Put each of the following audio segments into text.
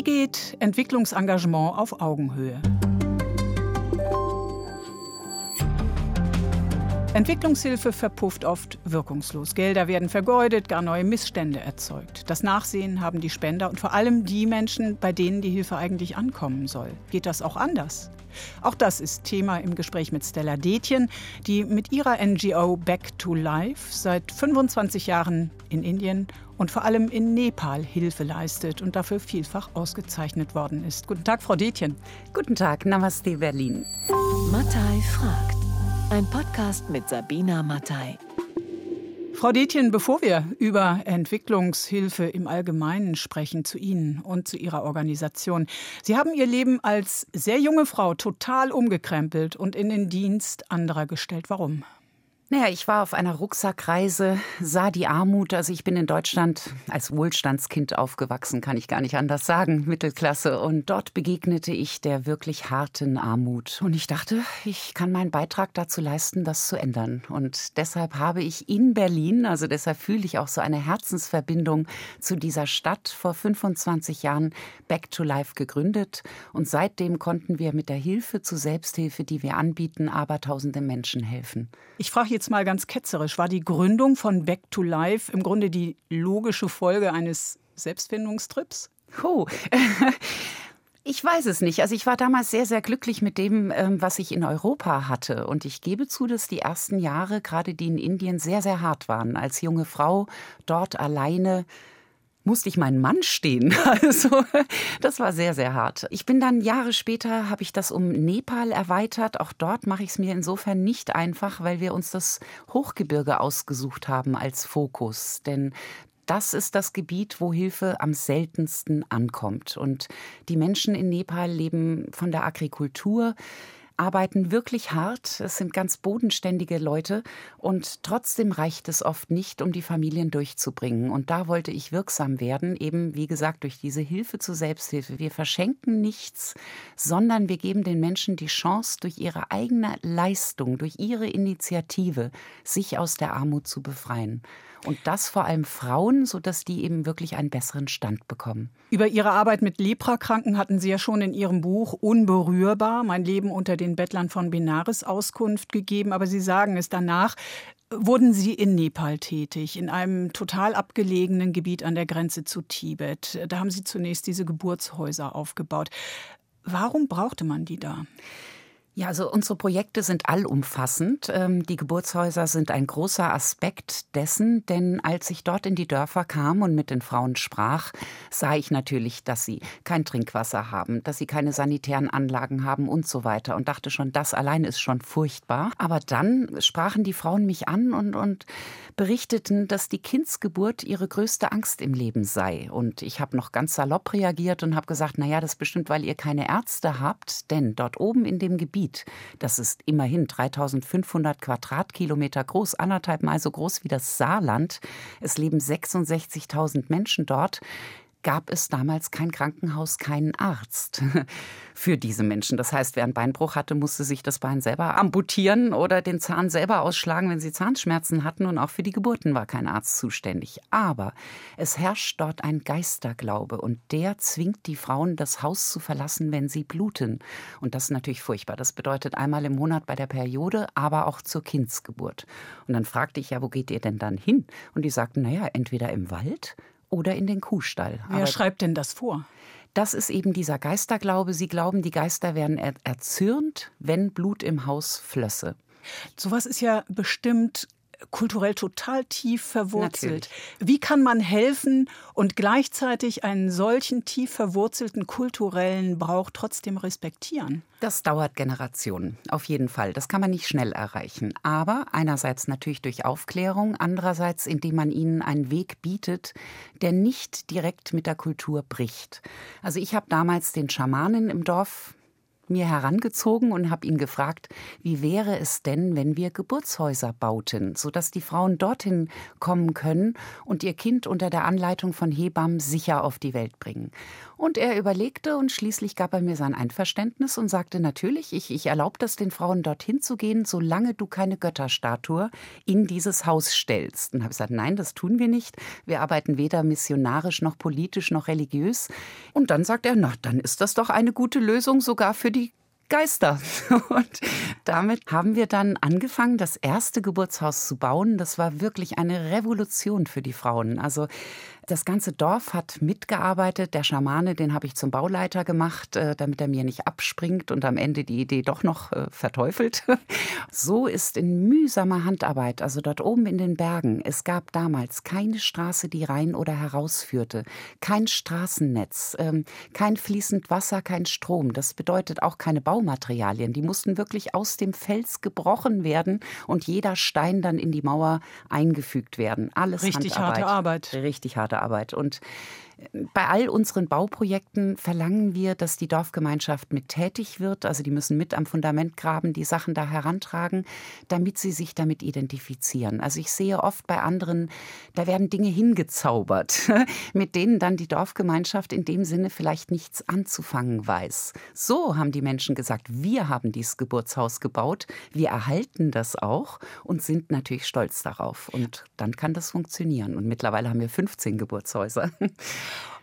Wie geht Entwicklungsengagement auf Augenhöhe? Entwicklungshilfe verpufft oft wirkungslos. Gelder werden vergeudet, gar neue Missstände erzeugt. Das Nachsehen haben die Spender und vor allem die Menschen, bei denen die Hilfe eigentlich ankommen soll. Geht das auch anders? Auch das ist Thema im Gespräch mit Stella Detjen, die mit ihrer NGO Back to Life seit 25 Jahren in Indien und vor allem in Nepal Hilfe leistet und dafür vielfach ausgezeichnet worden ist. Guten Tag, Frau Detjen. Guten Tag, Namaste Berlin. Mattei fragt. Ein Podcast mit Sabina Mattei. Frau Detjen, bevor wir über Entwicklungshilfe im Allgemeinen sprechen, zu Ihnen und zu Ihrer Organisation. Sie haben Ihr Leben als sehr junge Frau total umgekrempelt und in den Dienst anderer gestellt. Warum? Naja, ich war auf einer Rucksackreise, sah die Armut. Also ich bin in Deutschland als Wohlstandskind aufgewachsen, kann ich gar nicht anders sagen, Mittelklasse. Und dort begegnete ich der wirklich harten Armut. Und ich dachte, ich kann meinen Beitrag dazu leisten, das zu ändern. Und deshalb habe ich in Berlin, also deshalb fühle ich auch so eine Herzensverbindung zu dieser Stadt, vor 25 Jahren Back to Life gegründet. Und seitdem konnten wir mit der Hilfe zur Selbsthilfe, die wir anbieten, abertausende Menschen helfen. Ich frage jetzt mal ganz ketzerisch, war die Gründung von Back to Life im Grunde die logische Folge eines Selbstfindungstrips? Oh. Ich weiß es nicht. Also ich war damals sehr, sehr glücklich mit dem, ähm, was ich in Europa hatte. Und ich gebe zu, dass die ersten Jahre, gerade die in Indien, sehr, sehr hart waren. Als junge Frau dort alleine musste ich meinen Mann stehen. Also das war sehr, sehr hart. Ich bin dann Jahre später, habe ich das um Nepal erweitert. Auch dort mache ich es mir insofern nicht einfach, weil wir uns das Hochgebirge ausgesucht haben als Fokus. Denn das ist das Gebiet, wo Hilfe am seltensten ankommt. Und die Menschen in Nepal leben von der Agrikultur arbeiten wirklich hart. Es sind ganz bodenständige Leute und trotzdem reicht es oft nicht, um die Familien durchzubringen. Und da wollte ich wirksam werden, eben wie gesagt durch diese Hilfe zur Selbsthilfe. Wir verschenken nichts, sondern wir geben den Menschen die Chance, durch ihre eigene Leistung, durch ihre Initiative, sich aus der Armut zu befreien. Und das vor allem Frauen, sodass die eben wirklich einen besseren Stand bekommen. Über Ihre Arbeit mit Leprakranken hatten Sie ja schon in Ihrem Buch Unberührbar, mein Leben unter den Bettlern von Benares Auskunft gegeben. Aber Sie sagen es danach, wurden Sie in Nepal tätig, in einem total abgelegenen Gebiet an der Grenze zu Tibet. Da haben Sie zunächst diese Geburtshäuser aufgebaut. Warum brauchte man die da? Ja, also unsere Projekte sind allumfassend. Ähm, die Geburtshäuser sind ein großer Aspekt dessen, denn als ich dort in die Dörfer kam und mit den Frauen sprach, sah ich natürlich, dass sie kein Trinkwasser haben, dass sie keine sanitären Anlagen haben und so weiter und dachte schon, das allein ist schon furchtbar. Aber dann sprachen die Frauen mich an und, und berichteten, dass die Kindsgeburt ihre größte Angst im Leben sei. Und ich habe noch ganz salopp reagiert und habe gesagt, naja, das ist bestimmt, weil ihr keine Ärzte habt, denn dort oben in dem Gebiet Gebiet, das ist immerhin 3500 Quadratkilometer groß, anderthalb Mal so groß wie das Saarland. Es leben 66.000 Menschen dort gab es damals kein Krankenhaus, keinen Arzt für diese Menschen. Das heißt, wer einen Beinbruch hatte, musste sich das Bein selber amputieren oder den Zahn selber ausschlagen, wenn sie Zahnschmerzen hatten. Und auch für die Geburten war kein Arzt zuständig. Aber es herrscht dort ein Geisterglaube und der zwingt die Frauen, das Haus zu verlassen, wenn sie bluten. Und das ist natürlich furchtbar. Das bedeutet einmal im Monat bei der Periode, aber auch zur Kindsgeburt. Und dann fragte ich ja, wo geht ihr denn dann hin? Und die sagten, naja, entweder im Wald oder in den Kuhstall. Wer Aber schreibt denn das vor? Das ist eben dieser Geisterglaube. Sie glauben, die Geister werden er erzürnt, wenn Blut im Haus flösse. Sowas ist ja bestimmt kulturell total tief verwurzelt. Natürlich. Wie kann man helfen und gleichzeitig einen solchen tief verwurzelten kulturellen Brauch trotzdem respektieren? Das dauert Generationen, auf jeden Fall. Das kann man nicht schnell erreichen. Aber einerseits natürlich durch Aufklärung, andererseits indem man ihnen einen Weg bietet, der nicht direkt mit der Kultur bricht. Also ich habe damals den Schamanen im Dorf mir herangezogen und habe ihn gefragt, wie wäre es denn, wenn wir Geburtshäuser bauten, sodass die Frauen dorthin kommen können und ihr Kind unter der Anleitung von Hebammen sicher auf die Welt bringen. Und er überlegte und schließlich gab er mir sein Einverständnis und sagte natürlich, ich, ich erlaube das den Frauen dorthin zu gehen, solange du keine Götterstatue in dieses Haus stellst. Und habe gesagt, nein, das tun wir nicht. Wir arbeiten weder missionarisch noch politisch noch religiös. Und dann sagt er, na, dann ist das doch eine gute Lösung sogar für die Geister. Und damit haben wir dann angefangen, das erste Geburtshaus zu bauen. Das war wirklich eine Revolution für die Frauen. Also das ganze Dorf hat mitgearbeitet. Der Schamane, den habe ich zum Bauleiter gemacht, äh, damit er mir nicht abspringt und am Ende die Idee doch noch äh, verteufelt. So ist in mühsamer Handarbeit, also dort oben in den Bergen, es gab damals keine Straße, die rein oder herausführte, kein Straßennetz, ähm, kein fließend Wasser, kein Strom. Das bedeutet auch keine Baumaterialien. Die mussten wirklich aus dem Fels gebrochen werden und jeder Stein dann in die Mauer eingefügt werden. Alles Richtig Handarbeit. harte Arbeit. Richtig harte Arbeit. Und bei all unseren Bauprojekten verlangen wir, dass die Dorfgemeinschaft mit tätig wird. Also die müssen mit am Fundament graben, die Sachen da herantragen, damit sie sich damit identifizieren. Also ich sehe oft bei anderen, da werden Dinge hingezaubert, mit denen dann die Dorfgemeinschaft in dem Sinne vielleicht nichts anzufangen weiß. So haben die Menschen gesagt, wir haben dieses Geburtshaus gebaut, wir erhalten das auch und sind natürlich stolz darauf. Und dann kann das funktionieren. Und mittlerweile haben wir 15 Geburtshäuser.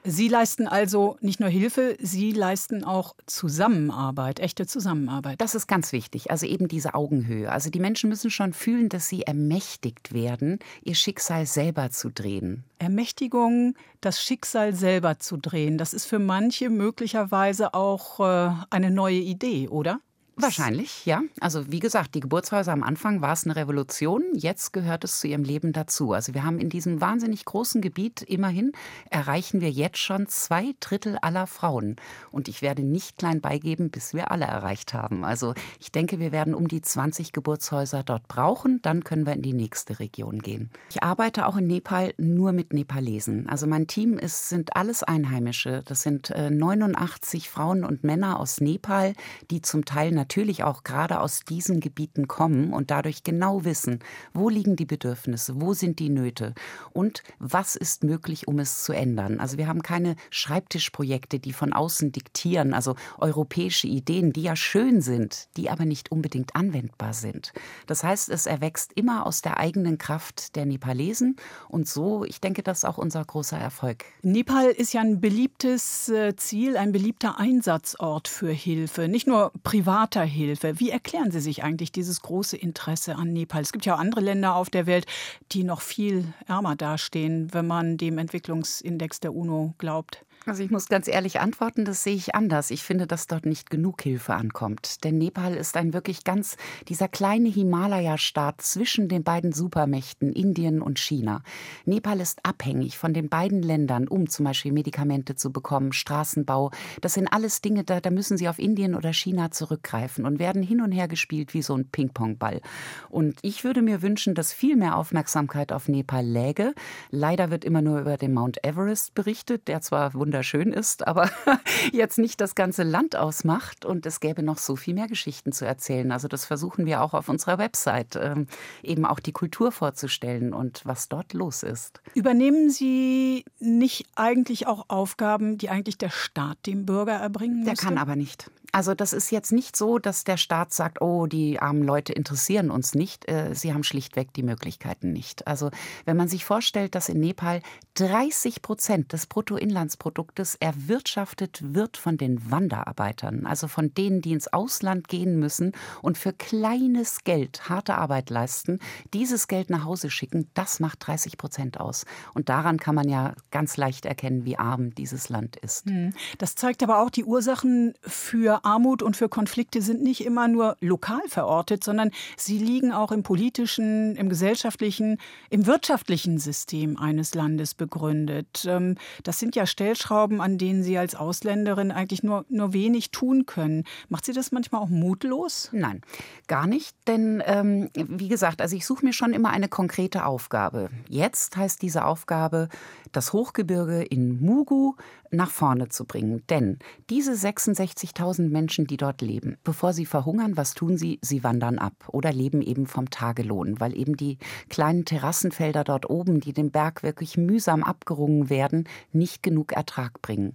Sie leisten also nicht nur Hilfe, Sie leisten auch Zusammenarbeit, echte Zusammenarbeit. Das ist ganz wichtig, also eben diese Augenhöhe. Also die Menschen müssen schon fühlen, dass sie ermächtigt werden, ihr Schicksal selber zu drehen. Ermächtigung, das Schicksal selber zu drehen, das ist für manche möglicherweise auch äh, eine neue Idee, oder? Wahrscheinlich, ja. Also wie gesagt, die Geburtshäuser am Anfang war es eine Revolution, jetzt gehört es zu ihrem Leben dazu. Also wir haben in diesem wahnsinnig großen Gebiet immerhin erreichen wir jetzt schon zwei Drittel aller Frauen. Und ich werde nicht klein beigeben, bis wir alle erreicht haben. Also ich denke, wir werden um die 20 Geburtshäuser dort brauchen, dann können wir in die nächste Region gehen. Ich arbeite auch in Nepal nur mit Nepalesen. Also mein Team ist, sind alles Einheimische. Das sind 89 äh, Frauen und Männer aus Nepal, die zum Teil natürlich natürlich auch gerade aus diesen Gebieten kommen und dadurch genau wissen, wo liegen die Bedürfnisse, wo sind die Nöte und was ist möglich, um es zu ändern. Also wir haben keine Schreibtischprojekte, die von außen diktieren, also europäische Ideen, die ja schön sind, die aber nicht unbedingt anwendbar sind. Das heißt, es erwächst immer aus der eigenen Kraft der Nepalesen und so, ich denke, das ist auch unser großer Erfolg. Nepal ist ja ein beliebtes äh, Ziel, ein beliebter Einsatzort für Hilfe, nicht nur private Hilfe. Wie erklären Sie sich eigentlich dieses große Interesse an Nepal? Es gibt ja auch andere Länder auf der Welt, die noch viel ärmer dastehen, wenn man dem Entwicklungsindex der UNO glaubt. Also ich muss ganz ehrlich antworten, das sehe ich anders. Ich finde, dass dort nicht genug Hilfe ankommt. Denn Nepal ist ein wirklich ganz, dieser kleine Himalaya-Staat zwischen den beiden Supermächten Indien und China. Nepal ist abhängig von den beiden Ländern, um zum Beispiel Medikamente zu bekommen, Straßenbau. Das sind alles Dinge, da, da müssen sie auf Indien oder China zurückgreifen und werden hin und her gespielt wie so ein Ping-Pong-Ball. Und ich würde mir wünschen, dass viel mehr Aufmerksamkeit auf Nepal läge. Leider wird immer nur über den Mount Everest berichtet, der zwar wunderbar wunderschön ist, aber jetzt nicht das ganze Land ausmacht. Und es gäbe noch so viel mehr Geschichten zu erzählen. Also das versuchen wir auch auf unserer Website, ähm, eben auch die Kultur vorzustellen und was dort los ist. Übernehmen Sie nicht eigentlich auch Aufgaben, die eigentlich der Staat dem Bürger erbringen muss? Der kann aber nicht. Also das ist jetzt nicht so, dass der Staat sagt, oh, die armen Leute interessieren uns nicht. Äh, sie haben schlichtweg die Möglichkeiten nicht. Also wenn man sich vorstellt, dass in Nepal 30 Prozent des Bruttoinlandsproduktes erwirtschaftet wird von den Wanderarbeitern, also von denen, die ins Ausland gehen müssen und für kleines Geld harte Arbeit leisten, dieses Geld nach Hause schicken, das macht 30 Prozent aus. Und daran kann man ja ganz leicht erkennen, wie arm dieses Land ist. Hm. Das zeigt aber auch die Ursachen für Armut und für Konflikte sind nicht immer nur lokal verortet, sondern sie liegen auch im politischen, im gesellschaftlichen, im wirtschaftlichen System eines Landes begründet. Ähm, das sind ja Stellschrauben, an denen Sie als Ausländerin eigentlich nur, nur wenig tun können. Macht Sie das manchmal auch mutlos? Nein, gar nicht. Denn ähm, wie gesagt, also ich suche mir schon immer eine konkrete Aufgabe. Jetzt heißt diese Aufgabe, das Hochgebirge in Mugu nach vorne zu bringen. Denn diese 66.000 Millionen Menschen, die dort leben. Bevor sie verhungern, was tun sie? Sie wandern ab oder leben eben vom Tagelohn, weil eben die kleinen Terrassenfelder dort oben, die den Berg wirklich mühsam abgerungen werden, nicht genug Ertrag bringen.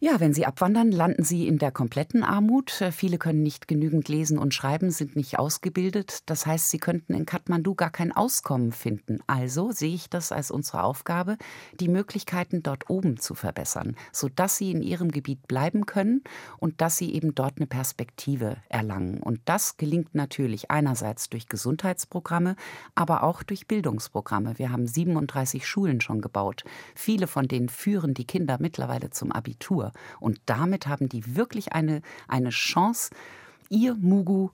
Ja, wenn sie abwandern, landen sie in der kompletten Armut. Äh, viele können nicht genügend lesen und schreiben, sind nicht ausgebildet. Das heißt, sie könnten in Kathmandu gar kein Auskommen finden. Also sehe ich das als unsere Aufgabe, die Möglichkeiten dort oben zu verbessern, sodass sie in ihrem Gebiet bleiben können und dass sie eben dort eine Perspektive erlangen. Und das gelingt natürlich einerseits durch Gesundheitsprogramme, aber auch durch Bildungsprogramme. Wir haben 37 Schulen schon gebaut. Viele von denen führen die Kinder mittlerweile zum Abitur. Und damit haben die wirklich eine, eine Chance, ihr Mugu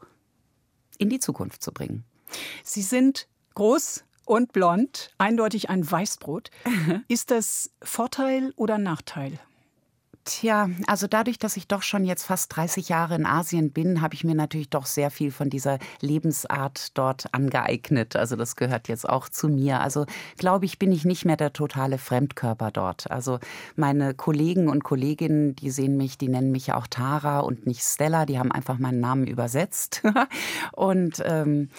in die Zukunft zu bringen. Sie sind groß und blond, eindeutig ein Weißbrot. Ist das Vorteil oder Nachteil? Tja, also dadurch, dass ich doch schon jetzt fast 30 Jahre in Asien bin, habe ich mir natürlich doch sehr viel von dieser Lebensart dort angeeignet. Also das gehört jetzt auch zu mir. Also glaube ich, bin ich nicht mehr der totale Fremdkörper dort. Also meine Kollegen und Kolleginnen, die sehen mich, die nennen mich ja auch Tara und nicht Stella. Die haben einfach meinen Namen übersetzt. und ähm,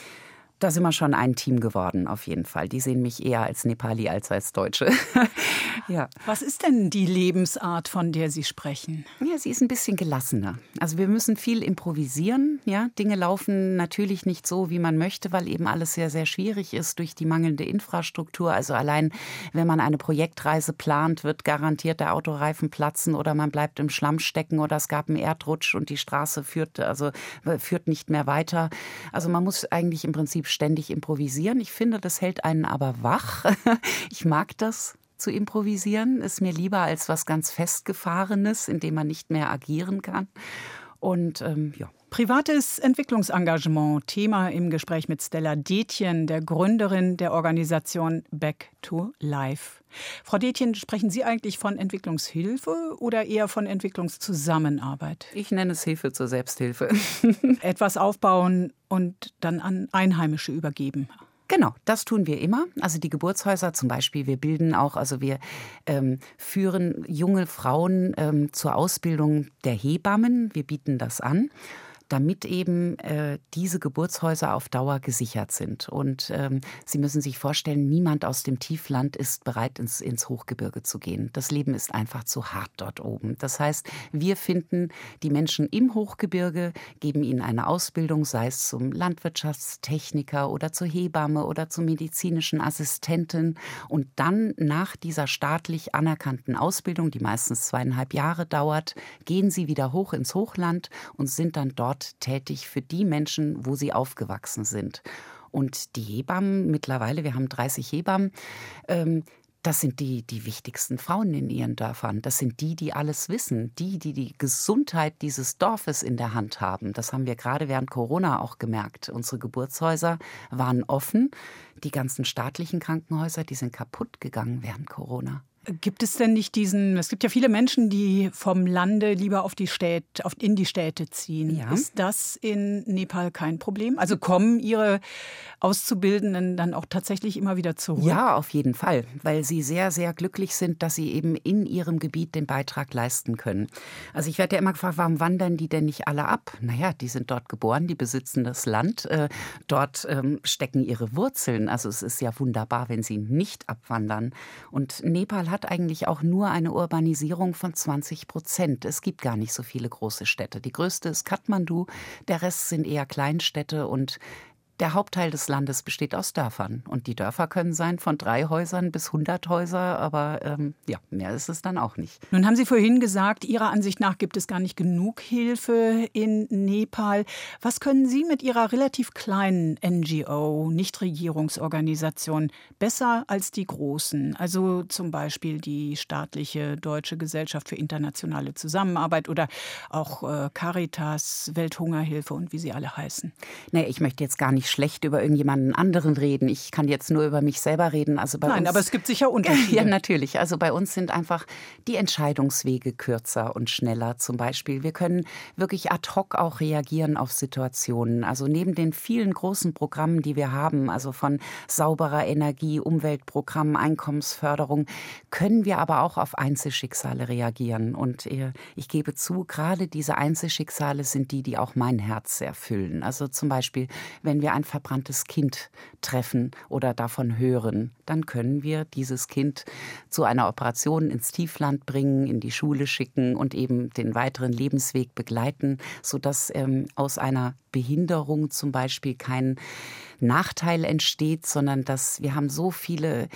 da sind wir schon ein Team geworden, auf jeden Fall. Die sehen mich eher als Nepali als als Deutsche. ja. Was ist denn die Lebensart, von der Sie sprechen? Ja, sie ist ein bisschen gelassener. Also wir müssen viel improvisieren. Ja, Dinge laufen natürlich nicht so, wie man möchte, weil eben alles sehr, sehr schwierig ist durch die mangelnde Infrastruktur. Also allein, wenn man eine Projektreise plant, wird garantiert der Autoreifen platzen oder man bleibt im Schlamm stecken oder es gab einen Erdrutsch und die Straße führt, also führt nicht mehr weiter. Also man muss eigentlich im Prinzip ständig improvisieren. Ich finde, das hält einen aber wach. Ich mag das zu improvisieren, ist mir lieber als was ganz Festgefahrenes, in dem man nicht mehr agieren kann. Und ähm, ja. Privates Entwicklungsengagement, Thema im Gespräch mit Stella Detjen, der Gründerin der Organisation Back to Life. Frau Detjen, sprechen Sie eigentlich von Entwicklungshilfe oder eher von Entwicklungszusammenarbeit? Ich nenne es Hilfe zur Selbsthilfe. Etwas aufbauen und dann an Einheimische übergeben. Genau, das tun wir immer. Also die Geburtshäuser zum Beispiel, wir bilden auch, also wir ähm, führen junge Frauen ähm, zur Ausbildung der Hebammen. Wir bieten das an damit eben äh, diese Geburtshäuser auf Dauer gesichert sind. Und ähm, Sie müssen sich vorstellen, niemand aus dem Tiefland ist bereit, ins, ins Hochgebirge zu gehen. Das Leben ist einfach zu hart dort oben. Das heißt, wir finden die Menschen im Hochgebirge, geben ihnen eine Ausbildung, sei es zum Landwirtschaftstechniker oder zur Hebamme oder zur medizinischen Assistentin. Und dann nach dieser staatlich anerkannten Ausbildung, die meistens zweieinhalb Jahre dauert, gehen sie wieder hoch ins Hochland und sind dann dort dort tätig für die Menschen, wo sie aufgewachsen sind. Und die Hebammen, mittlerweile, wir haben 30 Hebammen, ähm, das sind die, die wichtigsten Frauen in ihren Dörfern. Das sind die, die alles wissen. Die, die die Gesundheit dieses Dorfes in der Hand haben. Das haben wir gerade während Corona auch gemerkt. Unsere Geburtshäuser waren offen. Die ganzen staatlichen Krankenhäuser, die sind kaputt gegangen während Corona. Gibt es denn nicht diesen, es gibt ja viele Menschen, die vom Lande lieber auf die Städte, auf, in die Städte ziehen. Ja. Ist das in Nepal kein Problem? Also kommen Ihre Auszubildenden dann auch tatsächlich immer wieder zurück? Ja, auf jeden Fall, weil sie sehr, sehr glücklich sind, dass sie eben in ihrem Gebiet den Beitrag leisten können. Also ich werde ja immer gefragt, warum wandern die denn nicht alle ab? Naja, die sind dort geboren, die besitzen das Land, äh, dort ähm, stecken ihre Wurzeln. Also es ist ja wunderbar, wenn sie nicht abwandern. Und Nepal hat eigentlich auch nur eine Urbanisierung von 20 Prozent. Es gibt gar nicht so viele große Städte. Die größte ist Kathmandu, der Rest sind eher Kleinstädte und der Hauptteil des Landes besteht aus Dörfern. Und die Dörfer können sein von drei Häusern bis 100 Häuser, aber ähm, ja, mehr ist es dann auch nicht. Nun haben Sie vorhin gesagt, Ihrer Ansicht nach gibt es gar nicht genug Hilfe in Nepal. Was können Sie mit Ihrer relativ kleinen NGO, Nichtregierungsorganisation, besser als die großen? Also zum Beispiel die staatliche Deutsche Gesellschaft für internationale Zusammenarbeit oder auch äh, Caritas, Welthungerhilfe und wie sie alle heißen. Nee, ich möchte jetzt gar nicht schlecht über irgendjemanden anderen reden. Ich kann jetzt nur über mich selber reden. Also bei Nein, uns, aber es gibt sicher Unterschiede. Ja, natürlich. Also bei uns sind einfach die Entscheidungswege kürzer und schneller zum Beispiel. Wir können wirklich ad hoc auch reagieren auf Situationen. Also neben den vielen großen Programmen, die wir haben, also von sauberer Energie, Umweltprogrammen, Einkommensförderung, können wir aber auch auf Einzelschicksale reagieren. Und äh, ich gebe zu, gerade diese Einzelschicksale sind die, die auch mein Herz erfüllen. Also zum Beispiel, wenn wir ein verbranntes Kind treffen oder davon hören, dann können wir dieses Kind zu einer Operation ins Tiefland bringen, in die Schule schicken und eben den weiteren Lebensweg begleiten, sodass ähm, aus einer Behinderung zum Beispiel kein Nachteil entsteht, sondern dass wir haben so viele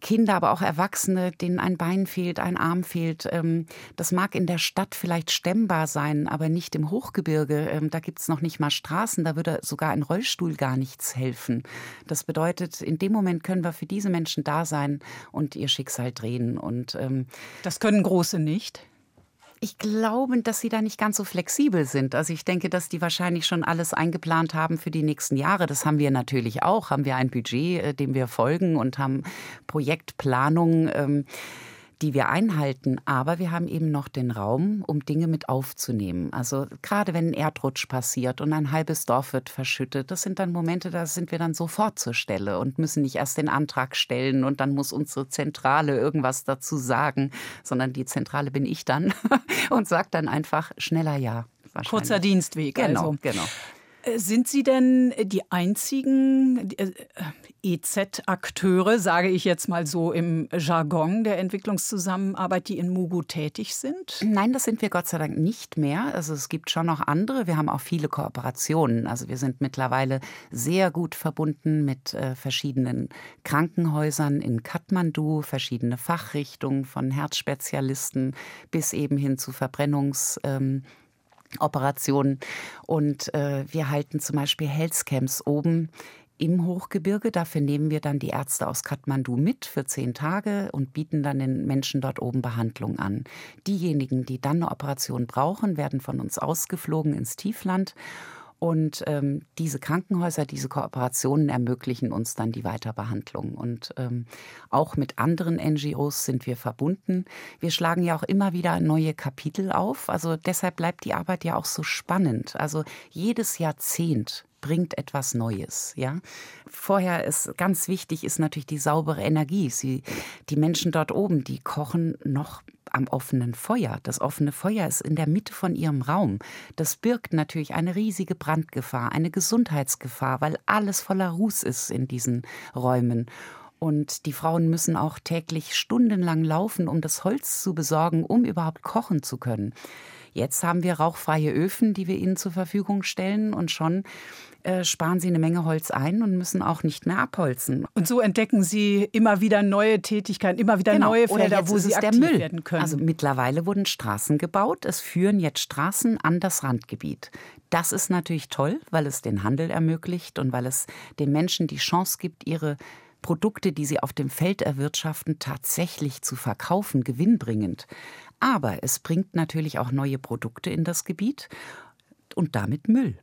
Kinder, aber auch Erwachsene, denen ein Bein fehlt, ein Arm fehlt. Ähm, das mag in der Stadt vielleicht stemmbar sein, aber nicht im Hochgebirge. Ähm, da gibt es noch nicht mal Straßen, da würde sogar ein Rollstuhl gar nichts helfen. Das bedeutet, in dem Moment können wir für diese Menschen da sein und ihr Schicksal drehen. Und ähm, das können Große nicht. Ich glaube, dass sie da nicht ganz so flexibel sind. Also ich denke, dass die wahrscheinlich schon alles eingeplant haben für die nächsten Jahre. Das haben wir natürlich auch. Haben wir ein Budget, äh, dem wir folgen und haben Projektplanung. Die wir einhalten, aber wir haben eben noch den Raum, um Dinge mit aufzunehmen. Also gerade wenn ein Erdrutsch passiert und ein halbes Dorf wird verschüttet, das sind dann Momente, da sind wir dann sofort zur Stelle und müssen nicht erst den Antrag stellen und dann muss unsere Zentrale irgendwas dazu sagen, sondern die Zentrale bin ich dann und sagt dann einfach schneller ja. Kurzer Dienstweg. Genau, also. genau. Äh, sind Sie denn die einzigen äh, EZ-Akteure, sage ich jetzt mal so im Jargon der Entwicklungszusammenarbeit, die in Mugu tätig sind? Nein, das sind wir Gott sei Dank nicht mehr. Also es gibt schon noch andere. Wir haben auch viele Kooperationen. Also wir sind mittlerweile sehr gut verbunden mit äh, verschiedenen Krankenhäusern in Kathmandu, verschiedene Fachrichtungen von Herzspezialisten bis eben hin zu Verbrennungs ähm, Operationen. Und äh, wir halten zum Beispiel Healthcamps oben im Hochgebirge. Dafür nehmen wir dann die Ärzte aus Kathmandu mit für zehn Tage und bieten dann den Menschen dort oben Behandlung an. Diejenigen, die dann eine Operation brauchen, werden von uns ausgeflogen ins Tiefland und ähm, diese Krankenhäuser, diese Kooperationen ermöglichen uns dann die Weiterbehandlung. Und ähm, auch mit anderen NGOs sind wir verbunden. Wir schlagen ja auch immer wieder neue Kapitel auf. Also deshalb bleibt die Arbeit ja auch so spannend. Also jedes Jahrzehnt bringt etwas Neues. Ja, vorher ist ganz wichtig ist natürlich die saubere Energie. Sie, die Menschen dort oben, die kochen noch am offenen Feuer. Das offene Feuer ist in der Mitte von ihrem Raum. Das birgt natürlich eine riesige Brandgefahr, eine Gesundheitsgefahr, weil alles voller Ruß ist in diesen Räumen. Und die Frauen müssen auch täglich stundenlang laufen, um das Holz zu besorgen, um überhaupt kochen zu können. Jetzt haben wir rauchfreie Öfen, die wir ihnen zur Verfügung stellen und schon äh, sparen sie eine Menge Holz ein und müssen auch nicht mehr abholzen. Und so entdecken sie immer wieder neue Tätigkeiten, immer wieder genau. neue Felder, wo sie aktiv Müll. werden können. Also mittlerweile wurden Straßen gebaut. Es führen jetzt Straßen an das Randgebiet. Das ist natürlich toll, weil es den Handel ermöglicht und weil es den Menschen die Chance gibt, ihre Produkte, die sie auf dem Feld erwirtschaften, tatsächlich zu verkaufen, gewinnbringend. Aber es bringt natürlich auch neue Produkte in das Gebiet und damit Müll.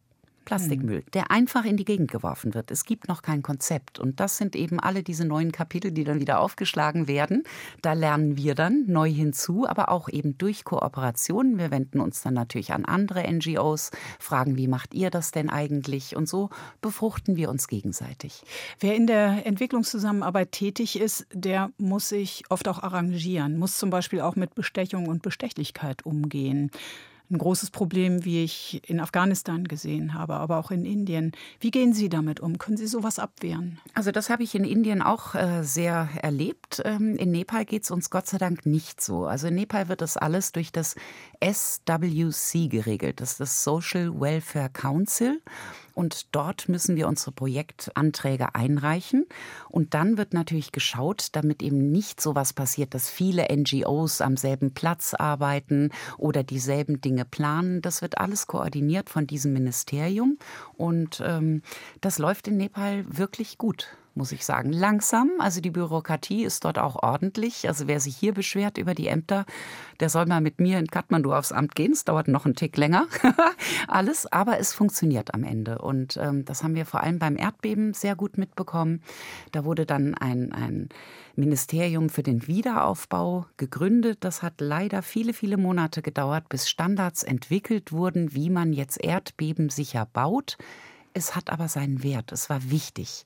Plastikmüll, mhm. der einfach in die Gegend geworfen wird. Es gibt noch kein Konzept. Und das sind eben alle diese neuen Kapitel, die dann wieder aufgeschlagen werden. Da lernen wir dann neu hinzu, aber auch eben durch Kooperationen. Wir wenden uns dann natürlich an andere NGOs, fragen, wie macht ihr das denn eigentlich? Und so befruchten wir uns gegenseitig. Wer in der Entwicklungszusammenarbeit tätig ist, der muss sich oft auch arrangieren, muss zum Beispiel auch mit Bestechung und Bestechlichkeit umgehen ein großes Problem, wie ich in Afghanistan gesehen habe, aber auch in Indien. Wie gehen Sie damit um? Können Sie sowas abwehren? Also das habe ich in Indien auch äh, sehr erlebt. Ähm, in Nepal geht es uns Gott sei Dank nicht so. Also in Nepal wird das alles durch das SWC geregelt. Das ist das Social Welfare Council. Und dort müssen wir unsere Projektanträge einreichen. Und dann wird natürlich geschaut, damit eben nicht so was passiert, dass viele NGOs am selben Platz arbeiten oder dieselben Dinge planen. Das wird alles koordiniert von diesem Ministerium. Und ähm, das läuft in Nepal wirklich gut muss ich sagen. Langsam, also die Bürokratie ist dort auch ordentlich. Also wer sich hier beschwert über die Ämter, der soll mal mit mir in Kathmandu aufs Amt gehen. Es dauert noch einen Tick länger. Alles, aber es funktioniert am Ende. Und ähm, das haben wir vor allem beim Erdbeben sehr gut mitbekommen. Da wurde dann ein, ein Ministerium für den Wiederaufbau gegründet. Das hat leider viele, viele Monate gedauert, bis Standards entwickelt wurden, wie man jetzt Erdbeben sicher baut. Es hat aber seinen Wert. Es war wichtig.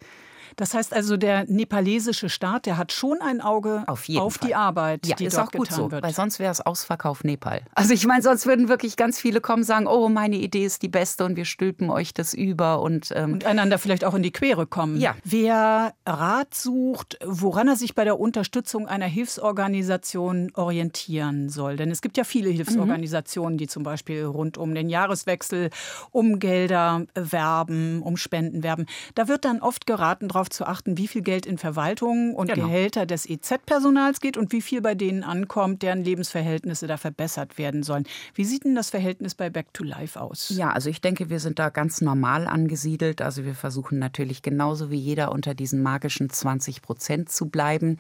Das heißt also, der nepalesische Staat, der hat schon ein Auge auf, auf die Arbeit, ja, die ist dort auch gut getan so, wird. weil sonst wäre es Ausverkauf Nepal. Also ich meine, sonst würden wirklich ganz viele kommen sagen, oh, meine Idee ist die beste und wir stülpen euch das über und ähm und einander vielleicht auch in die Quere kommen. Ja. Wer Rat sucht, woran er sich bei der Unterstützung einer Hilfsorganisation orientieren soll, denn es gibt ja viele Hilfsorganisationen, mhm. die zum Beispiel rund um den Jahreswechsel um Gelder werben, um Spenden werben. Da wird dann oft geraten, darauf zu achten, wie viel Geld in Verwaltungen und genau. Gehälter des EZ-Personals geht und wie viel bei denen ankommt, deren Lebensverhältnisse da verbessert werden sollen. Wie sieht denn das Verhältnis bei Back to Life aus? Ja, also ich denke, wir sind da ganz normal angesiedelt. Also wir versuchen natürlich genauso wie jeder unter diesen magischen 20 Prozent zu bleiben.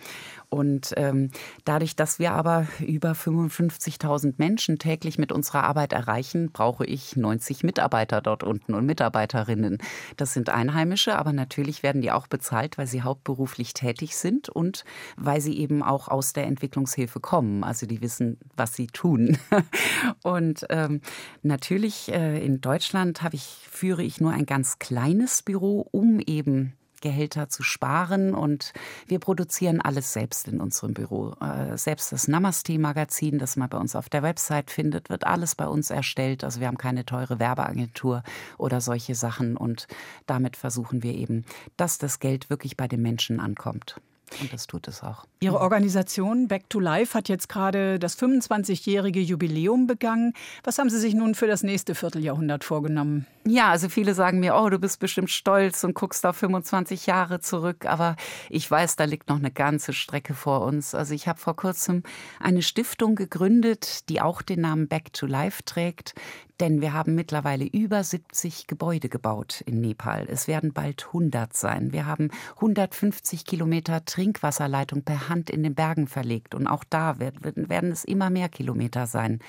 Und ähm, dadurch, dass wir aber über 55.000 Menschen täglich mit unserer Arbeit erreichen, brauche ich 90 Mitarbeiter dort unten und Mitarbeiterinnen. Das sind Einheimische, aber natürlich werden die auch bezahlt, weil sie hauptberuflich tätig sind und weil sie eben auch aus der Entwicklungshilfe kommen. Also die wissen, was sie tun. Und ähm, natürlich äh, in Deutschland habe ich, führe ich nur ein ganz kleines Büro, um eben Gehälter zu sparen. Und wir produzieren alles selbst in unserem Büro. Äh, selbst das Namaste-Magazin, das man bei uns auf der Website findet, wird alles bei uns erstellt. Also wir haben keine teure Werbeagentur oder solche Sachen. Und damit versuchen wir eben, dass das Geld wirklich bei den Menschen ankommt. Und das tut es auch. Ihre Organisation Back to Life hat jetzt gerade das 25-jährige Jubiläum begangen. Was haben Sie sich nun für das nächste Vierteljahrhundert vorgenommen? Ja, also viele sagen mir, oh, du bist bestimmt stolz und guckst auf 25 Jahre zurück. Aber ich weiß, da liegt noch eine ganze Strecke vor uns. Also ich habe vor kurzem eine Stiftung gegründet, die auch den Namen Back to Life trägt. Denn wir haben mittlerweile über 70 Gebäude gebaut in Nepal. Es werden bald 100 sein. Wir haben 150 Kilometer Trinkwasserleitung per Hand in den Bergen verlegt. Und auch da werden es immer mehr Kilometer sein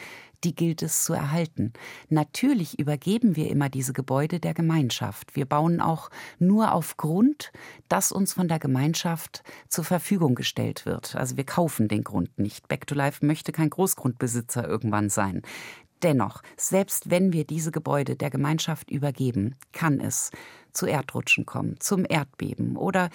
die gilt es zu erhalten. Natürlich übergeben wir immer diese Gebäude der Gemeinschaft. Wir bauen auch nur auf Grund, das uns von der Gemeinschaft zur Verfügung gestellt wird. Also wir kaufen den Grund nicht. Back to Life möchte kein Großgrundbesitzer irgendwann sein. Dennoch, selbst wenn wir diese Gebäude der Gemeinschaft übergeben, kann es zu Erdrutschen kommen, zum Erdbeben oder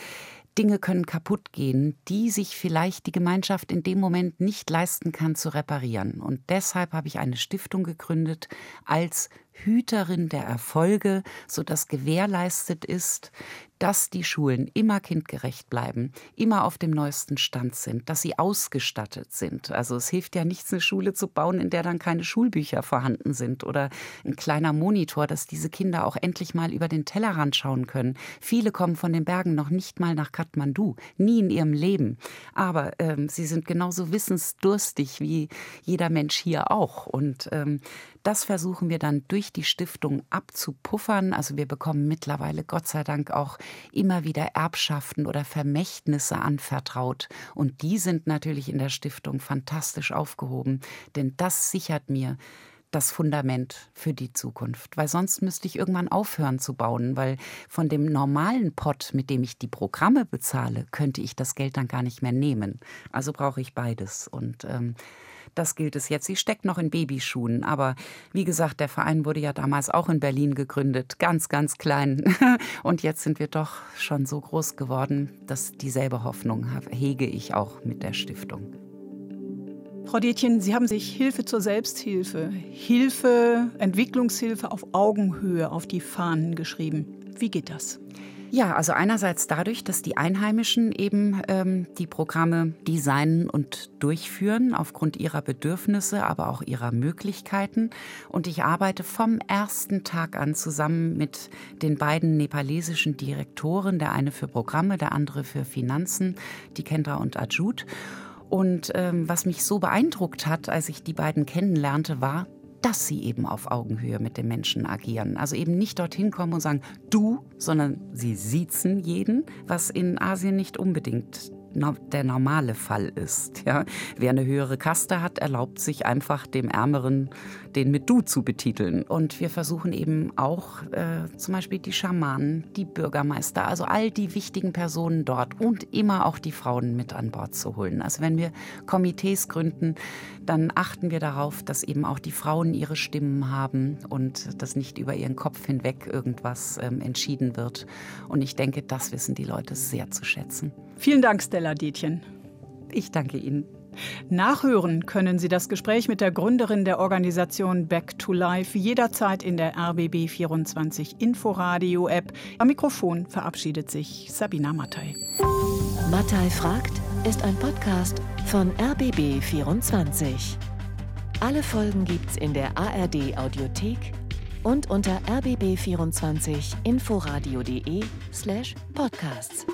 Dinge können kaputt gehen, die sich vielleicht die Gemeinschaft in dem Moment nicht leisten kann zu reparieren. Und deshalb habe ich eine Stiftung gegründet als Hüterin der Erfolge, sodass gewährleistet ist, dass die Schulen immer kindgerecht bleiben, immer auf dem neuesten Stand sind, dass sie ausgestattet sind. Also es hilft ja nichts, eine Schule zu bauen, in der dann keine Schulbücher vorhanden sind oder ein kleiner Monitor, dass diese Kinder auch endlich mal über den Tellerrand schauen können. Viele kommen von den Bergen noch nicht mal nach Kathmandu, nie in ihrem Leben. Aber ähm, sie sind genauso wissensdurstig wie jeder Mensch hier auch. Und ähm, das versuchen wir dann durch die Stiftung abzupuffern. Also wir bekommen mittlerweile Gott sei Dank auch immer wieder Erbschaften oder Vermächtnisse anvertraut. Und die sind natürlich in der Stiftung fantastisch aufgehoben, denn das sichert mir das Fundament für die Zukunft, weil sonst müsste ich irgendwann aufhören zu bauen, weil von dem normalen Pot, mit dem ich die Programme bezahle, könnte ich das Geld dann gar nicht mehr nehmen. Also brauche ich beides und ähm, das gilt es jetzt. Sie steckt noch in Babyschuhen. Aber wie gesagt, der Verein wurde ja damals auch in Berlin gegründet. Ganz, ganz klein. Und jetzt sind wir doch schon so groß geworden, dass dieselbe Hoffnung hege ich auch mit der Stiftung. Frau Detjen, Sie haben sich Hilfe zur Selbsthilfe, Hilfe, Entwicklungshilfe auf Augenhöhe auf die Fahnen geschrieben. Wie geht das? Ja, also einerseits dadurch, dass die Einheimischen eben ähm, die Programme designen und durchführen aufgrund ihrer Bedürfnisse, aber auch ihrer Möglichkeiten. Und ich arbeite vom ersten Tag an zusammen mit den beiden nepalesischen Direktoren, der eine für Programme, der andere für Finanzen, die Kendra und Ajut. Und ähm, was mich so beeindruckt hat, als ich die beiden kennenlernte, war, dass sie eben auf Augenhöhe mit den Menschen agieren. Also eben nicht dorthin kommen und sagen, du, sondern sie siezen jeden, was in Asien nicht unbedingt der normale Fall ist. Ja? Wer eine höhere Kaste hat, erlaubt sich einfach dem Ärmeren den mit Du zu betiteln. Und wir versuchen eben auch äh, zum Beispiel die Schamanen, die Bürgermeister, also all die wichtigen Personen dort und immer auch die Frauen mit an Bord zu holen. Also wenn wir Komitees gründen, dann achten wir darauf, dass eben auch die Frauen ihre Stimmen haben und dass nicht über ihren Kopf hinweg irgendwas ähm, entschieden wird. Und ich denke, das wissen die Leute sehr zu schätzen. Vielen Dank, Stella Detjen. Ich danke Ihnen. Nachhören können Sie das Gespräch mit der Gründerin der Organisation Back to Life jederzeit in der RBB 24 Inforadio App. Am Mikrofon verabschiedet sich Sabina Mattei. Mattei fragt ist ein Podcast von RBB 24. Alle Folgen gibt's in der ARD Audiothek und unter rbb24inforadio.de slash podcasts.